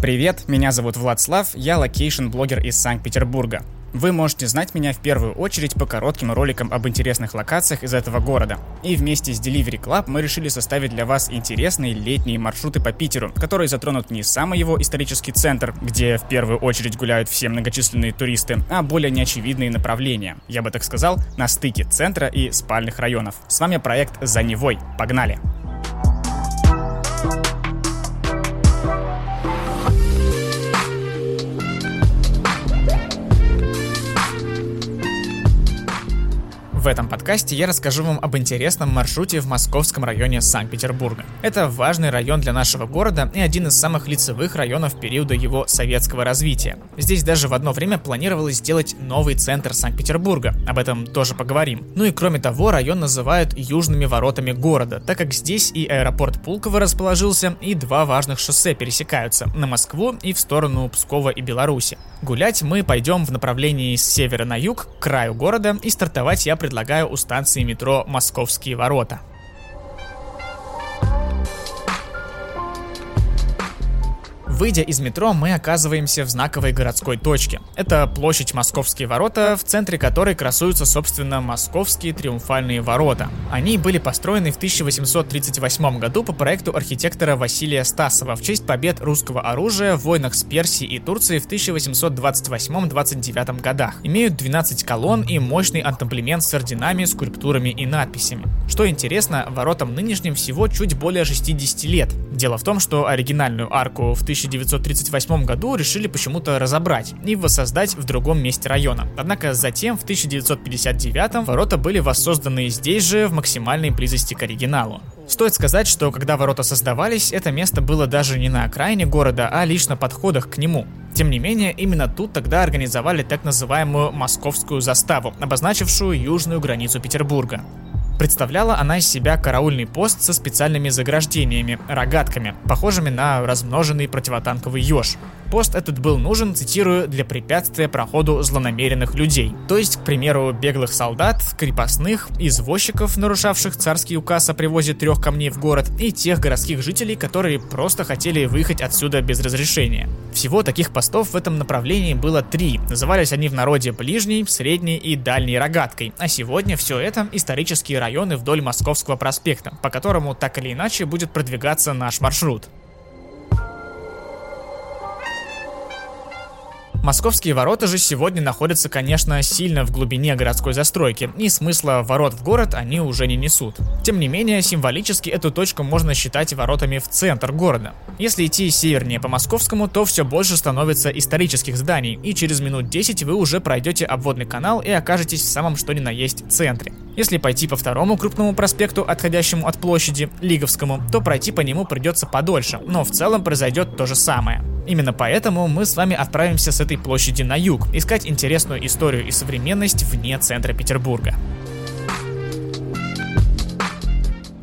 Привет, меня зовут Владслав, я локейшн-блогер из Санкт-Петербурга. Вы можете знать меня в первую очередь по коротким роликам об интересных локациях из этого города. И вместе с Delivery Club мы решили составить для вас интересные летние маршруты по Питеру, которые затронут не самый его исторический центр, где в первую очередь гуляют все многочисленные туристы, а более неочевидные направления. Я бы так сказал, на стыке центра и спальных районов. С вами проект «За Невой». Погнали! Thank you. В этом подкасте я расскажу вам об интересном маршруте в московском районе Санкт-Петербурга. Это важный район для нашего города и один из самых лицевых районов периода его советского развития. Здесь даже в одно время планировалось сделать новый центр Санкт-Петербурга, об этом тоже поговорим. Ну и кроме того, район называют южными воротами города, так как здесь и аэропорт Пулково расположился, и два важных шоссе пересекаются на Москву и в сторону Пскова и Беларуси. Гулять мы пойдем в направлении с севера на юг, к краю города, и стартовать я предлагаю у станции метро «Московские ворота». Выйдя из метро, мы оказываемся в знаковой городской точке. Это площадь Московские ворота, в центре которой красуются, собственно, Московские триумфальные ворота. Они были построены в 1838 году по проекту архитектора Василия Стасова в честь побед русского оружия в войнах с Персией и Турцией в 1828-29 годах. Имеют 12 колонн и мощный антаблемент с орденами, скульптурами и надписями. Что интересно, воротам нынешним всего чуть более 60 лет. Дело в том, что оригинальную арку в 1900 1938 году решили почему-то разобрать и воссоздать в другом месте района. Однако затем, в 1959 ворота были воссозданы здесь же, в максимальной близости к оригиналу. Стоит сказать, что когда ворота создавались, это место было даже не на окраине города, а лишь на подходах к нему. Тем не менее, именно тут тогда организовали так называемую «Московскую заставу», обозначившую южную границу Петербурга. Представляла она из себя караульный пост со специальными заграждениями, рогатками, похожими на размноженный противотанковый еж. Пост этот был нужен, цитирую, для препятствия проходу злонамеренных людей. То есть, к примеру, беглых солдат, крепостных, извозчиков, нарушавших царский указ о привозе трех камней в город, и тех городских жителей, которые просто хотели выехать отсюда без разрешения. Всего таких постов в этом направлении было три. Назывались они в народе ближней, средней и дальней рогаткой. А сегодня все это исторические районы вдоль Московского проспекта, по которому так или иначе будет продвигаться наш маршрут. Московские ворота же сегодня находятся, конечно, сильно в глубине городской застройки, и смысла ворот в город они уже не несут. Тем не менее, символически эту точку можно считать воротами в центр города. Если идти севернее по Московскому, то все больше становится исторических зданий, и через минут 10 вы уже пройдете обводный канал и окажетесь в самом что ни на есть центре. Если пойти по второму крупному проспекту, отходящему от площади, Лиговскому, то пройти по нему придется подольше, но в целом произойдет то же самое. Именно поэтому мы с вами отправимся с этой площади на юг, искать интересную историю и современность вне центра Петербурга.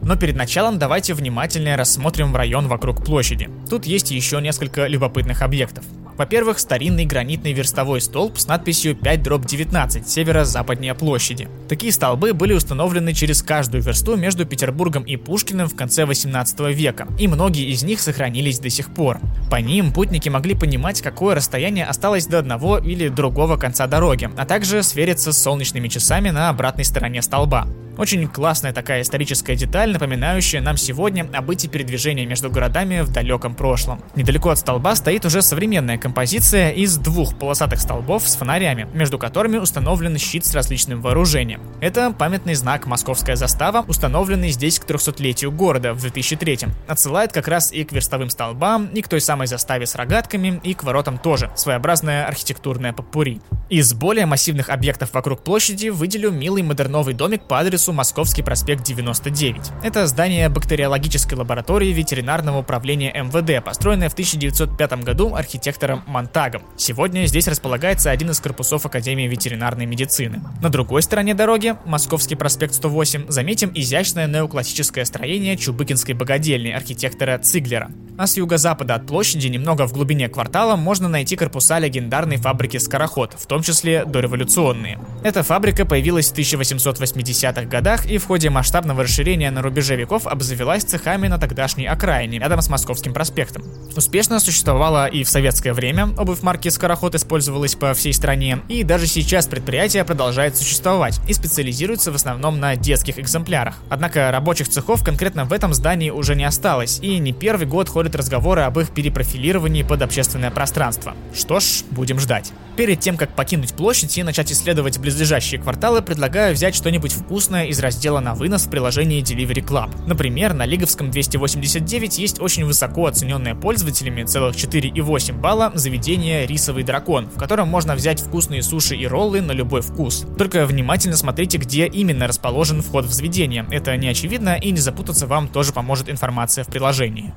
Но перед началом давайте внимательнее рассмотрим район вокруг площади. Тут есть еще несколько любопытных объектов. Во-первых, старинный гранитный верстовой столб с надписью 5 дробь 19 северо-западнее площади. Такие столбы были установлены через каждую версту между Петербургом и Пушкиным в конце 18 века, и многие из них сохранились до сих пор. По ним путники могли понимать, какое расстояние осталось до одного или другого конца дороги, а также свериться с солнечными часами на обратной стороне столба. Очень классная такая историческая деталь, напоминающая нам сегодня о бытии передвижения между городами в далеком прошлом. Недалеко от столба стоит уже современная композиция из двух полосатых столбов с фонарями, между которыми установлен щит с различным вооружением. Это памятный знак «Московская застава», установленный здесь к 300-летию города в 2003 Отсылает как раз и к верстовым столбам, и к той самой заставе с рогатками, и к воротам тоже. Своеобразная архитектурная попури. Из более массивных объектов вокруг площади выделю милый модерновый домик по адресу адресу Московский проспект 99. Это здание бактериологической лаборатории ветеринарного управления МВД, построенное в 1905 году архитектором Монтагом. Сегодня здесь располагается один из корпусов Академии ветеринарной медицины. На другой стороне дороги, Московский проспект 108, заметим изящное неоклассическое строение Чубыкинской богадельни архитектора Циглера. А с юго-запада от площади, немного в глубине квартала, можно найти корпуса легендарной фабрики «Скороход», в том числе дореволюционные. Эта фабрика появилась в 1880-х годах и в ходе масштабного расширения на рубеже веков обзавелась цехами на тогдашней окраине, рядом с Московским проспектом. Успешно существовала и в советское время, обувь марки «Скороход» использовалась по всей стране, и даже сейчас предприятие продолжает существовать и специализируется в основном на детских экземплярах. Однако рабочих цехов конкретно в этом здании уже не осталось, и не первый год ходят разговоры об их перепрофилировании под общественное пространство. Что ж, будем ждать. Перед тем, как покинуть площадь и начать исследовать близлежащие кварталы, предлагаю взять что-нибудь вкусное из раздела на вынос в приложении Delivery Club. Например, на Лиговском 289 есть очень высоко оцененное пользователями, целых 4,8 балла, заведение «Рисовый дракон», в котором можно взять вкусные суши и роллы на любой вкус. Только внимательно смотрите, где именно расположен вход в заведение. Это не очевидно и не запутаться вам тоже поможет информация в приложении.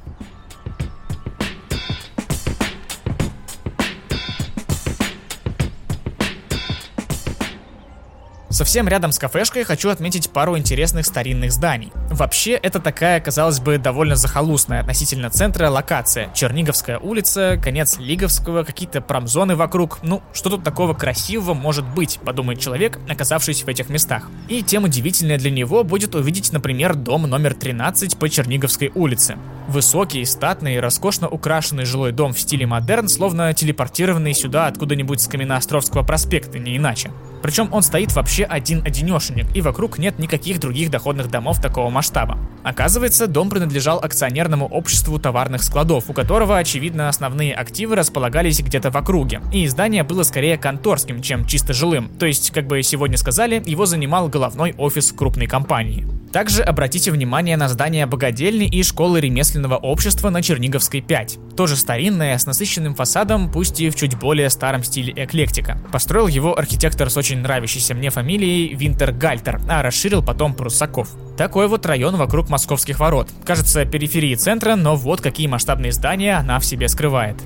Совсем рядом с кафешкой хочу отметить пару интересных старинных зданий. Вообще, это такая, казалось бы, довольно захолустная относительно центра локация. Черниговская улица, конец Лиговского, какие-то промзоны вокруг. Ну, что тут такого красивого может быть, подумает человек, оказавшись в этих местах. И тем удивительнее для него будет увидеть, например, дом номер 13 по Черниговской улице. Высокий, статный, роскошно украшенный жилой дом в стиле модерн, словно телепортированный сюда откуда-нибудь с Каменноостровского проспекта, не иначе. Причем он стоит вообще один-одинешенек, и вокруг нет никаких других доходных домов такого масштаба. Оказывается, дом принадлежал акционерному обществу товарных складов, у которого, очевидно, основные активы располагались где-то в округе, и здание было скорее конторским, чем чисто жилым, то есть, как бы сегодня сказали, его занимал головной офис крупной компании. Также обратите внимание на здание богадельни и школы ремесленного общества на Черниговской 5. Тоже старинное, с насыщенным фасадом, пусть и в чуть более старом стиле эклектика. Построил его архитектор с очень нравящейся мне фамилией Винтер Гальтер, а расширил потом Пруссаков. Такой вот район вокруг московских ворот. Кажется, периферии центра, но вот какие масштабные здания она в себе скрывает.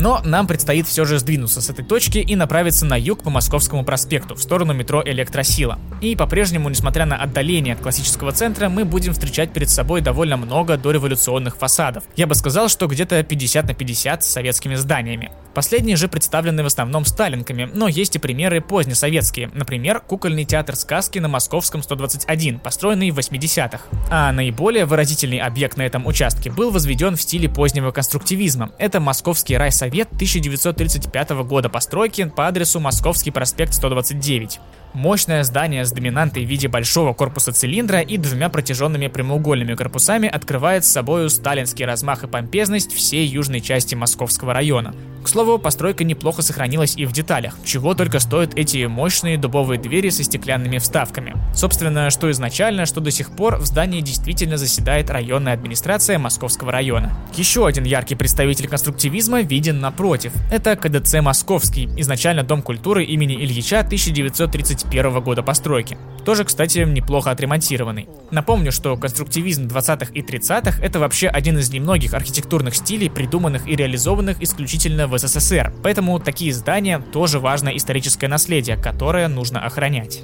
Но нам предстоит все же сдвинуться с этой точки и направиться на юг по Московскому проспекту, в сторону метро Электросила. И по-прежнему, несмотря на отдаление от классического центра, мы будем встречать перед собой довольно много дореволюционных фасадов. Я бы сказал, что где-то 50 на 50 с советскими зданиями. Последние же представлены в основном сталинками, но есть и примеры позднесоветские. Например, кукольный театр сказки на Московском 121, построенный в 80-х. А наиболее выразительный объект на этом участке был возведен в стиле позднего конструктивизма. Это Московский райсовет Совет 1935 года постройки по адресу Московский проспект 129. Мощное здание с доминантой в виде большого корпуса цилиндра и двумя протяженными прямоугольными корпусами открывает с собой сталинский размах и помпезность всей южной части Московского района. К слову, постройка неплохо сохранилась и в деталях, чего только стоят эти мощные дубовые двери со стеклянными вставками. Собственно, что изначально, что до сих пор в здании действительно заседает районная администрация Московского района. Еще один яркий представитель конструктивизма виден напротив. Это КДЦ Московский, изначально Дом культуры имени Ильича 1930 1921 года постройки. Тоже, кстати, неплохо отремонтированный. Напомню, что конструктивизм 20-х и 30-х это вообще один из немногих архитектурных стилей, придуманных и реализованных исключительно в СССР. Поэтому такие здания тоже важное историческое наследие, которое нужно охранять.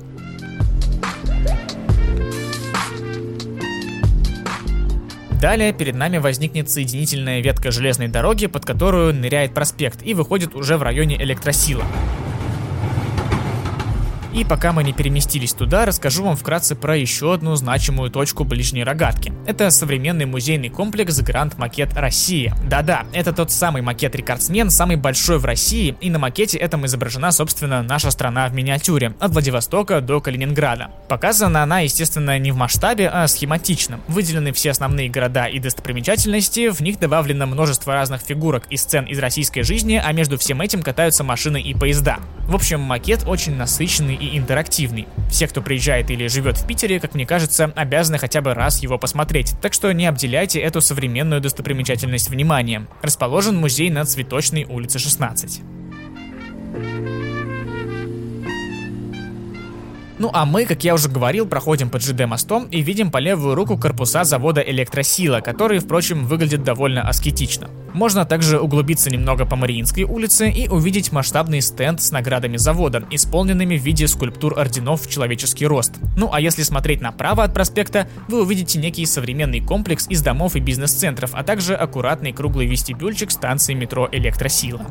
Далее перед нами возникнет соединительная ветка железной дороги, под которую ныряет проспект и выходит уже в районе электросила. И пока мы не переместились туда, расскажу вам вкратце про еще одну значимую точку ближней рогатки. Это современный музейный комплекс Гранд Макет Россия. Да-да, это тот самый макет-рекордсмен, самый большой в России, и на макете этом изображена, собственно, наша страна в миниатюре, от Владивостока до Калининграда. Показана она, естественно, не в масштабе, а схематично. Выделены все основные города и достопримечательности, в них добавлено множество разных фигурок и сцен из российской жизни, а между всем этим катаются машины и поезда. В общем, макет очень насыщенный и интерактивный. Все, кто приезжает или живет в Питере, как мне кажется, обязаны хотя бы раз его посмотреть, так что не обделяйте эту современную достопримечательность вниманием. Расположен музей на Цветочной улице 16. Ну а мы, как я уже говорил, проходим под ЖД мостом и видим по левую руку корпуса завода «Электросила», который, впрочем, выглядит довольно аскетично. Можно также углубиться немного по Мариинской улице и увидеть масштабный стенд с наградами завода, исполненными в виде скульптур орденов в человеческий рост. Ну а если смотреть направо от проспекта, вы увидите некий современный комплекс из домов и бизнес-центров, а также аккуратный круглый вестибюльчик станции метро «Электросила».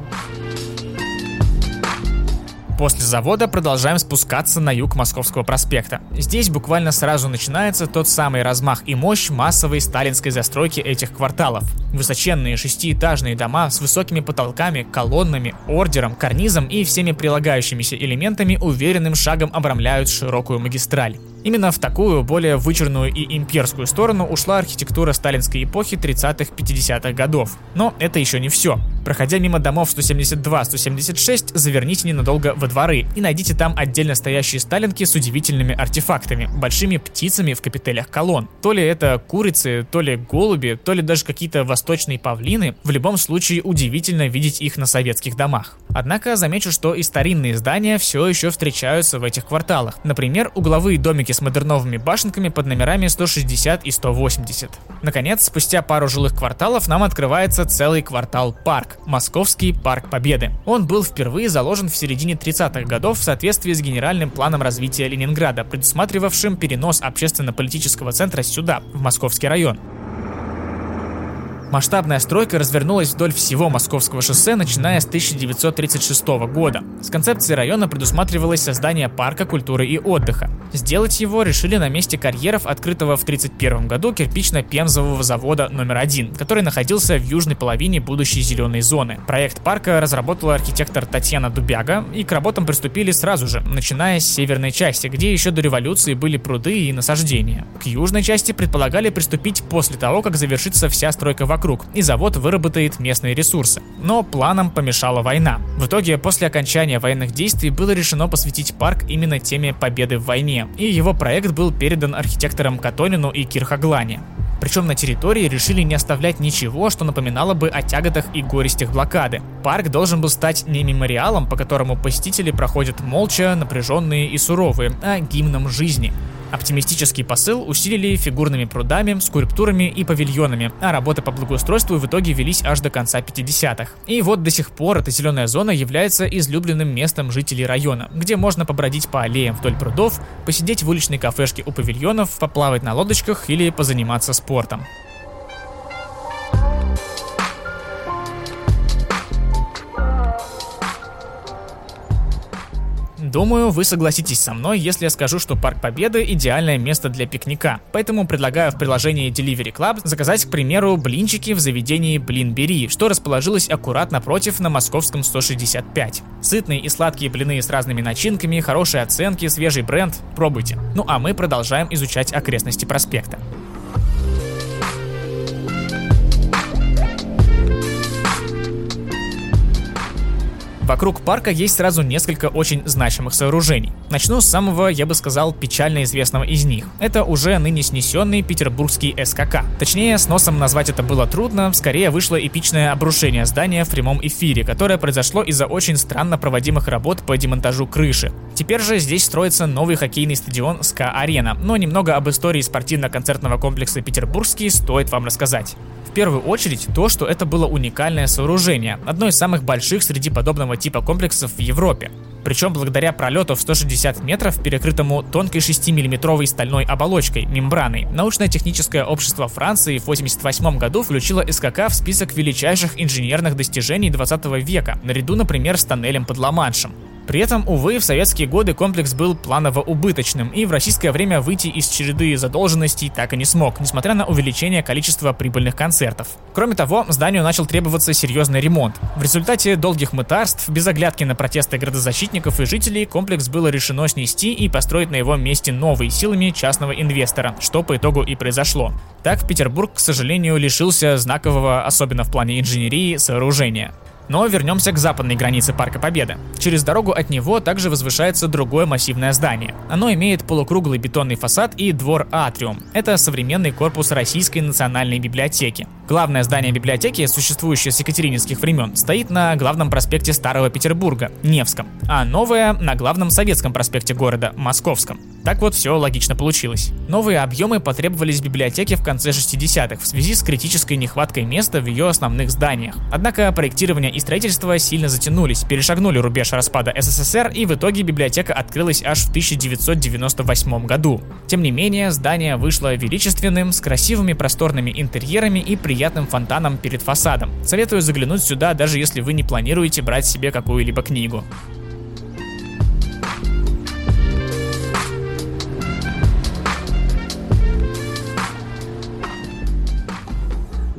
После завода продолжаем спускаться на юг Московского проспекта. Здесь буквально сразу начинается тот самый размах и мощь массовой сталинской застройки этих кварталов. Высоченные шестиэтажные дома с высокими потолками, колоннами, ордером, карнизом и всеми прилагающимися элементами уверенным шагом обрамляют широкую магистраль. Именно в такую, более вычурную и имперскую сторону ушла архитектура сталинской эпохи 30-50-х годов. Но это еще не все. Проходя мимо домов 172-176, заверните ненадолго во дворы и найдите там отдельно стоящие сталинки с удивительными артефактами, большими птицами в капителях колонн. То ли это курицы, то ли голуби, то ли даже какие-то восточные павлины. В любом случае удивительно видеть их на советских домах. Однако замечу, что и старинные здания все еще встречаются в этих кварталах. Например, угловые домики с модерновыми башенками под номерами 160 и 180. Наконец, спустя пару жилых кварталов нам открывается целый квартал парк – Московский парк Победы. Он был впервые заложен в середине 30-х годов в соответствии с генеральным планом развития Ленинграда, предусматривавшим перенос общественно-политического центра сюда, в Московский район. Масштабная стройка развернулась вдоль всего Московского шоссе, начиная с 1936 года. С концепцией района предусматривалось создание парка культуры и отдыха. Сделать его решили на месте карьеров, открытого в 1931 году кирпично-пемзового завода номер один, который находился в южной половине будущей зеленой зоны. Проект парка разработала архитектор Татьяна Дубяга, и к работам приступили сразу же, начиная с северной части, где еще до революции были пруды и насаждения. К южной части предполагали приступить после того, как завершится вся стройка вокруг, и завод выработает местные ресурсы. Но планам помешала война. В итоге, после окончания военных действий было решено посвятить парк именно теме победы в войне, и его проект был передан архитекторам Катонину и Кирхаглане. Причем на территории решили не оставлять ничего, что напоминало бы о тяготах и горестях блокады. Парк должен был стать не мемориалом, по которому посетители проходят молча, напряженные и суровые, а гимном жизни. Оптимистический посыл усилили фигурными прудами, скульптурами и павильонами, а работы по благоустройству в итоге велись аж до конца 50-х. И вот до сих пор эта зеленая зона является излюбленным местом жителей района, где можно побродить по аллеям вдоль прудов, посидеть в уличной кафешке у павильонов, поплавать на лодочках или позаниматься спортом. Думаю, вы согласитесь со мной, если я скажу, что Парк Победы – идеальное место для пикника. Поэтому предлагаю в приложении Delivery Club заказать, к примеру, блинчики в заведении Блинбери, что расположилось аккуратно напротив на московском 165. Сытные и сладкие блины с разными начинками, хорошие оценки, свежий бренд – пробуйте. Ну а мы продолжаем изучать окрестности проспекта. Вокруг парка есть сразу несколько очень значимых сооружений. Начну с самого, я бы сказал, печально известного из них. Это уже ныне снесенный петербургский СКК. Точнее, с носом назвать это было трудно, скорее вышло эпичное обрушение здания в прямом эфире, которое произошло из-за очень странно проводимых работ по демонтажу крыши. Теперь же здесь строится новый хоккейный стадион СКА-арена, но немного об истории спортивно-концертного комплекса «Петербургский» стоит вам рассказать первую очередь то, что это было уникальное сооружение, одно из самых больших среди подобного типа комплексов в Европе. Причем благодаря пролету в 160 метров, перекрытому тонкой 6-миллиметровой стальной оболочкой, мембраной, научно-техническое общество Франции в 1988 году включило СКК в список величайших инженерных достижений 20 века, наряду, например, с тоннелем под Ла-Маншем. При этом, увы, в советские годы комплекс был планово-убыточным и в российское время выйти из череды задолженностей так и не смог, несмотря на увеличение количества прибыльных концертов. Кроме того, зданию начал требоваться серьезный ремонт. В результате долгих мытарств, без оглядки на протесты градозащитников и жителей, комплекс было решено снести и построить на его месте новый силами частного инвестора, что по итогу и произошло. Так Петербург, к сожалению, лишился знакового, особенно в плане инженерии, сооружения. Но вернемся к западной границе Парка Победы. Через дорогу от него также возвышается другое массивное здание. Оно имеет полукруглый бетонный фасад и двор Атриум. Это современный корпус Российской национальной библиотеки. Главное здание библиотеки, существующее с екатерининских времен, стоит на главном проспекте Старого Петербурга, Невском, а новое на главном советском проспекте города, Московском. Так вот, все логично получилось. Новые объемы потребовались библиотеке в конце 60-х в связи с критической нехваткой места в ее основных зданиях. Однако проектирование и строительство сильно затянулись, перешагнули рубеж распада СССР и в итоге библиотека открылась аж в 1998 году. Тем не менее, здание вышло величественным, с красивыми просторными интерьерами и приятным фонтаном перед фасадом. Советую заглянуть сюда, даже если вы не планируете брать себе какую-либо книгу.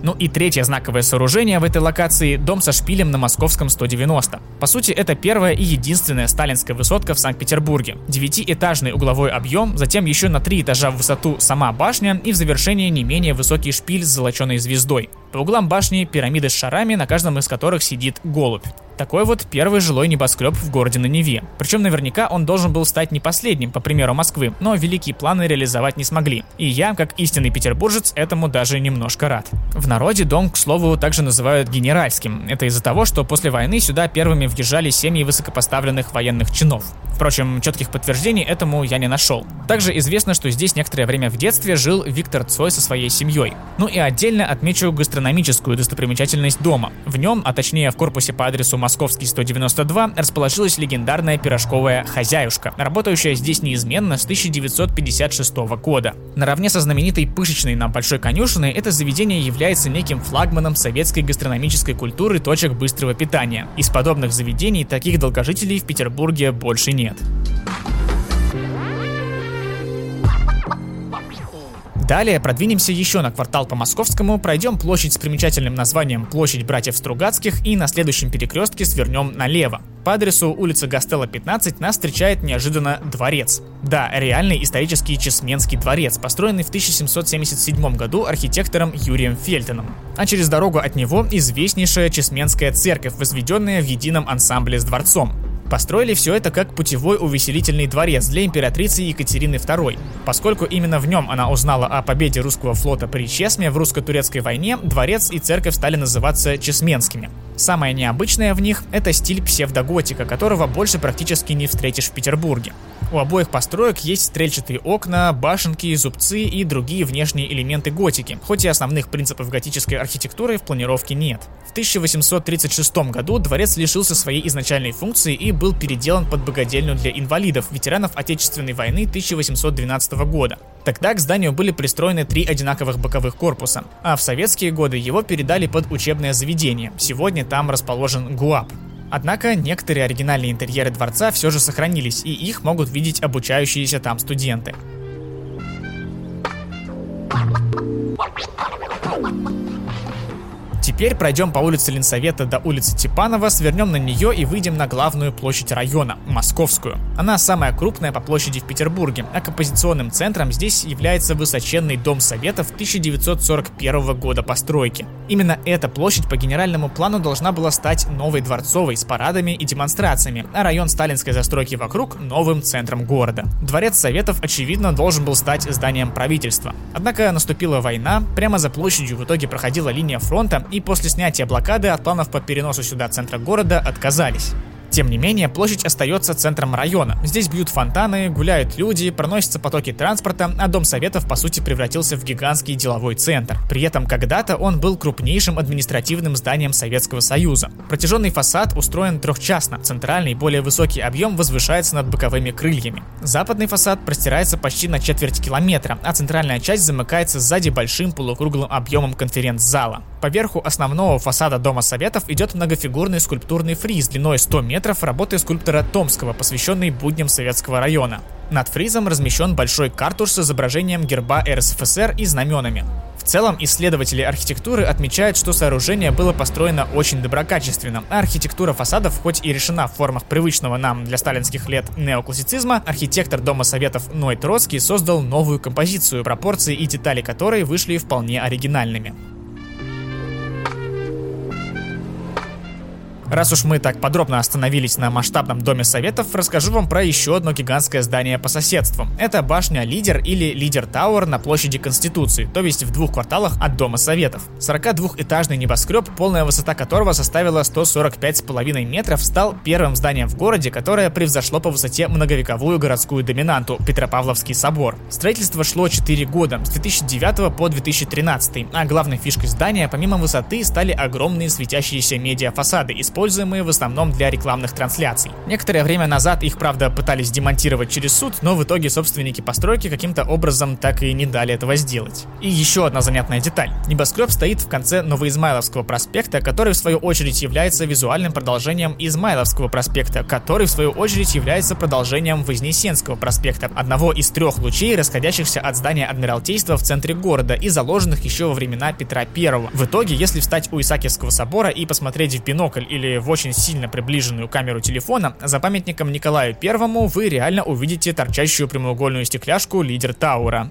Ну и третье знаковое сооружение в этой локации – дом со шпилем на Московском 190. По сути, это первая и единственная сталинская высотка в Санкт-Петербурге. Девятиэтажный угловой объем, затем еще на три этажа в высоту сама башня и в завершении не менее высокий шпиль с золоченой звездой. По углам башни пирамиды с шарами, на каждом из которых сидит голубь. Такой вот первый жилой небоскреб в городе на Неве. Причем наверняка он должен был стать не последним, по примеру Москвы, но великие планы реализовать не смогли. И я, как истинный петербуржец, этому даже немножко рад. В народе дом, к слову, также называют генеральским. Это из-за того, что после войны сюда первыми въезжали семьи высокопоставленных военных чинов. Впрочем, четких подтверждений этому я не нашел. Также известно, что здесь некоторое время в детстве жил Виктор Цой со своей семьей. Ну и отдельно отмечу гастрономическую достопримечательность дома. В нем, а точнее в корпусе по адресу Московский 192 расположилась легендарная пирожковая «Хозяюшка», работающая здесь неизменно с 1956 года. Наравне со знаменитой пышечной на Большой конюшиной, это заведение является неким флагманом советской гастрономической культуры точек быстрого питания. Из подобных заведений таких долгожителей в Петербурге больше нет. Далее продвинемся еще на квартал по Московскому, пройдем площадь с примечательным названием Площадь братьев Стругацких и на следующем перекрестке свернем налево. По адресу улица Гастелла 15 нас встречает неожиданно дворец. Да, реальный исторический Чесменский дворец, построенный в 1777 году архитектором Юрием Фельтоном. А через дорогу от него известнейшая Чесменская церковь, возведенная в едином ансамбле с дворцом. Построили все это как путевой увеселительный дворец для императрицы Екатерины II. Поскольку именно в нем она узнала о победе русского флота при Чесме в русско-турецкой войне, дворец и церковь стали называться Чесменскими. Самое необычное в них – это стиль псевдоготика, которого больше практически не встретишь в Петербурге. У обоих построек есть стрельчатые окна, башенки, зубцы и другие внешние элементы готики, хоть и основных принципов готической архитектуры в планировке нет. В 1836 году дворец лишился своей изначальной функции и был переделан под богадельню для инвалидов, ветеранов Отечественной войны 1812 года. Тогда к зданию были пристроены три одинаковых боковых корпуса, а в советские годы его передали под учебное заведение. Сегодня там расположен ГУАП. Однако некоторые оригинальные интерьеры дворца все же сохранились, и их могут видеть обучающиеся там студенты. Теперь пройдем по улице Ленсовета до улицы Типанова, свернем на нее и выйдем на главную площадь района – Московскую. Она самая крупная по площади в Петербурге, а композиционным центром здесь является высоченный Дом Советов 1941 года постройки. Именно эта площадь по генеральному плану должна была стать новой дворцовой с парадами и демонстрациями, а район сталинской застройки вокруг – новым центром города. Дворец Советов, очевидно, должен был стать зданием правительства. Однако наступила война, прямо за площадью в итоге проходила линия фронта, и после снятия блокады от планов по переносу сюда центра города отказались. Тем не менее, площадь остается центром района. Здесь бьют фонтаны, гуляют люди, проносятся потоки транспорта, а Дом Советов по сути превратился в гигантский деловой центр. При этом когда-то он был крупнейшим административным зданием Советского Союза. Протяженный фасад устроен трехчастно, центральный более высокий объем возвышается над боковыми крыльями. Западный фасад простирается почти на четверть километра, а центральная часть замыкается сзади большим полукруглым объемом конференц-зала. Поверху основного фасада Дома Советов идет многофигурный скульптурный фриз длиной 100 метров работы скульптора Томского, посвященный будням советского района. Над фризом размещен большой картуш с изображением герба РСФСР и знаменами. В целом, исследователи архитектуры отмечают, что сооружение было построено очень доброкачественно, а архитектура фасадов хоть и решена в формах привычного нам для сталинских лет неоклассицизма, архитектор Дома Советов Ной Троцкий создал новую композицию, пропорции и детали которой вышли вполне оригинальными. Раз уж мы так подробно остановились на масштабном Доме Советов, расскажу вам про еще одно гигантское здание по соседству. Это башня Лидер или Лидер Тауэр на площади Конституции, то есть в двух кварталах от Дома Советов. 42-этажный небоскреб, полная высота которого составила 145,5 метров, стал первым зданием в городе, которое превзошло по высоте многовековую городскую доминанту – Петропавловский собор. Строительство шло 4 года, с 2009 по 2013, а главной фишкой здания, помимо высоты, стали огромные светящиеся медиафасады, используемые в основном для рекламных трансляций. Некоторое время назад их, правда, пытались демонтировать через суд, но в итоге собственники постройки каким-то образом так и не дали этого сделать. И еще одна занятная деталь. Небоскреб стоит в конце Новоизмайловского проспекта, который в свою очередь является визуальным продолжением Измайловского проспекта, который в свою очередь является продолжением Вознесенского проспекта, одного из трех лучей, расходящихся от здания Адмиралтейства в центре города и заложенных еще во времена Петра I. В итоге, если встать у Исаакиевского собора и посмотреть в бинокль или в очень сильно приближенную камеру телефона, за памятником Николаю Первому вы реально увидите торчащую прямоугольную стекляшку лидер Таура.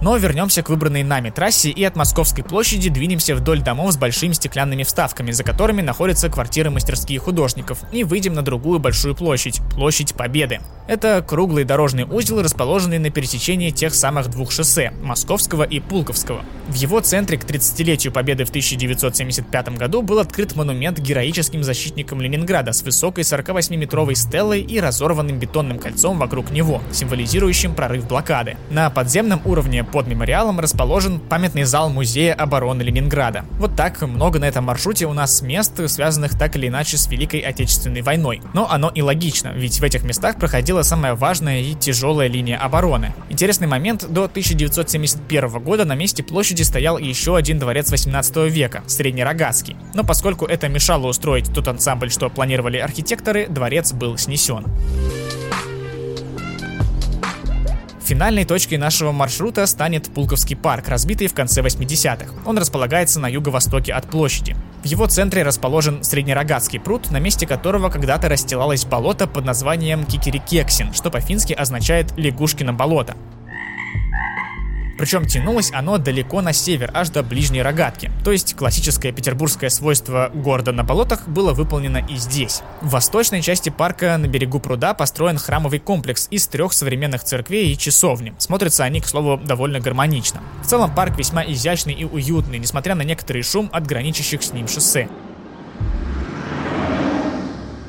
Но вернемся к выбранной нами трассе и от Московской площади двинемся вдоль домов с большими стеклянными вставками, за которыми находятся квартиры мастерские художников, и выйдем на другую большую площадь – Площадь Победы. Это круглый дорожный узел, расположенный на пересечении тех самых двух шоссе – Московского и Пулковского. В его центре к 30-летию Победы в 1975 году был открыт монумент героическим защитникам Ленинграда с высокой 48-метровой стеллой и разорванным бетонным кольцом вокруг него, символизирующим прорыв блокады. На подземном уровне под мемориалом расположен памятный зал Музея обороны Ленинграда. Вот так много на этом маршруте у нас мест, связанных так или иначе с Великой Отечественной войной. Но оно и логично, ведь в этих местах проходила самая важная и тяжелая линия обороны. Интересный момент, до 1971 года на месте площади стоял еще один дворец 18 века, Среднерогатский. Но поскольку это мешало устроить тот ансамбль, что планировали архитекторы, дворец был снесен. Финальной точкой нашего маршрута станет Пулковский парк, разбитый в конце 80-х. Он располагается на юго-востоке от площади. В его центре расположен Среднерогатский пруд, на месте которого когда-то расстилалось болото под названием Кикерикексин, что по-фински означает «лягушкино болото». Причем тянулось оно далеко на север, аж до ближней рогатки. То есть классическое петербургское свойство города на болотах было выполнено и здесь. В восточной части парка на берегу пруда построен храмовый комплекс из трех современных церквей и часовни. Смотрятся они, к слову, довольно гармонично. В целом парк весьма изящный и уютный, несмотря на некоторый шум от граничащих с ним шоссе.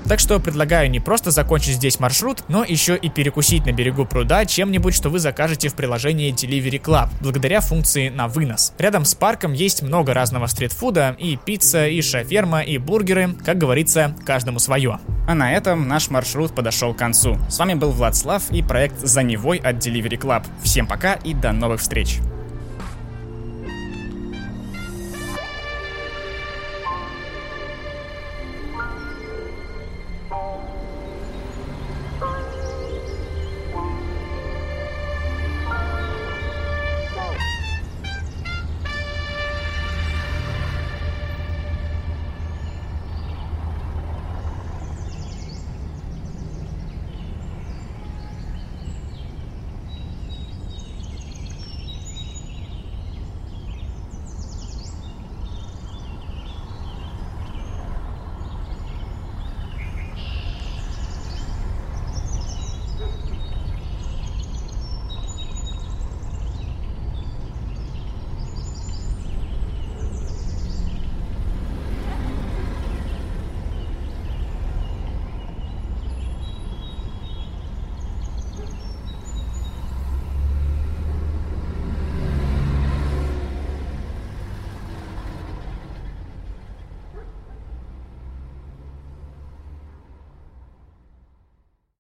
Так что предлагаю не просто закончить здесь маршрут, но еще и перекусить на берегу пруда чем-нибудь, что вы закажете в приложении Delivery Club, благодаря функции на вынос. Рядом с парком есть много разного стритфуда, и пицца, и шаферма, и бургеры, как говорится, каждому свое. А на этом наш маршрут подошел к концу. С вами был Владслав и проект «За Невой» от Delivery Club. Всем пока и до новых встреч!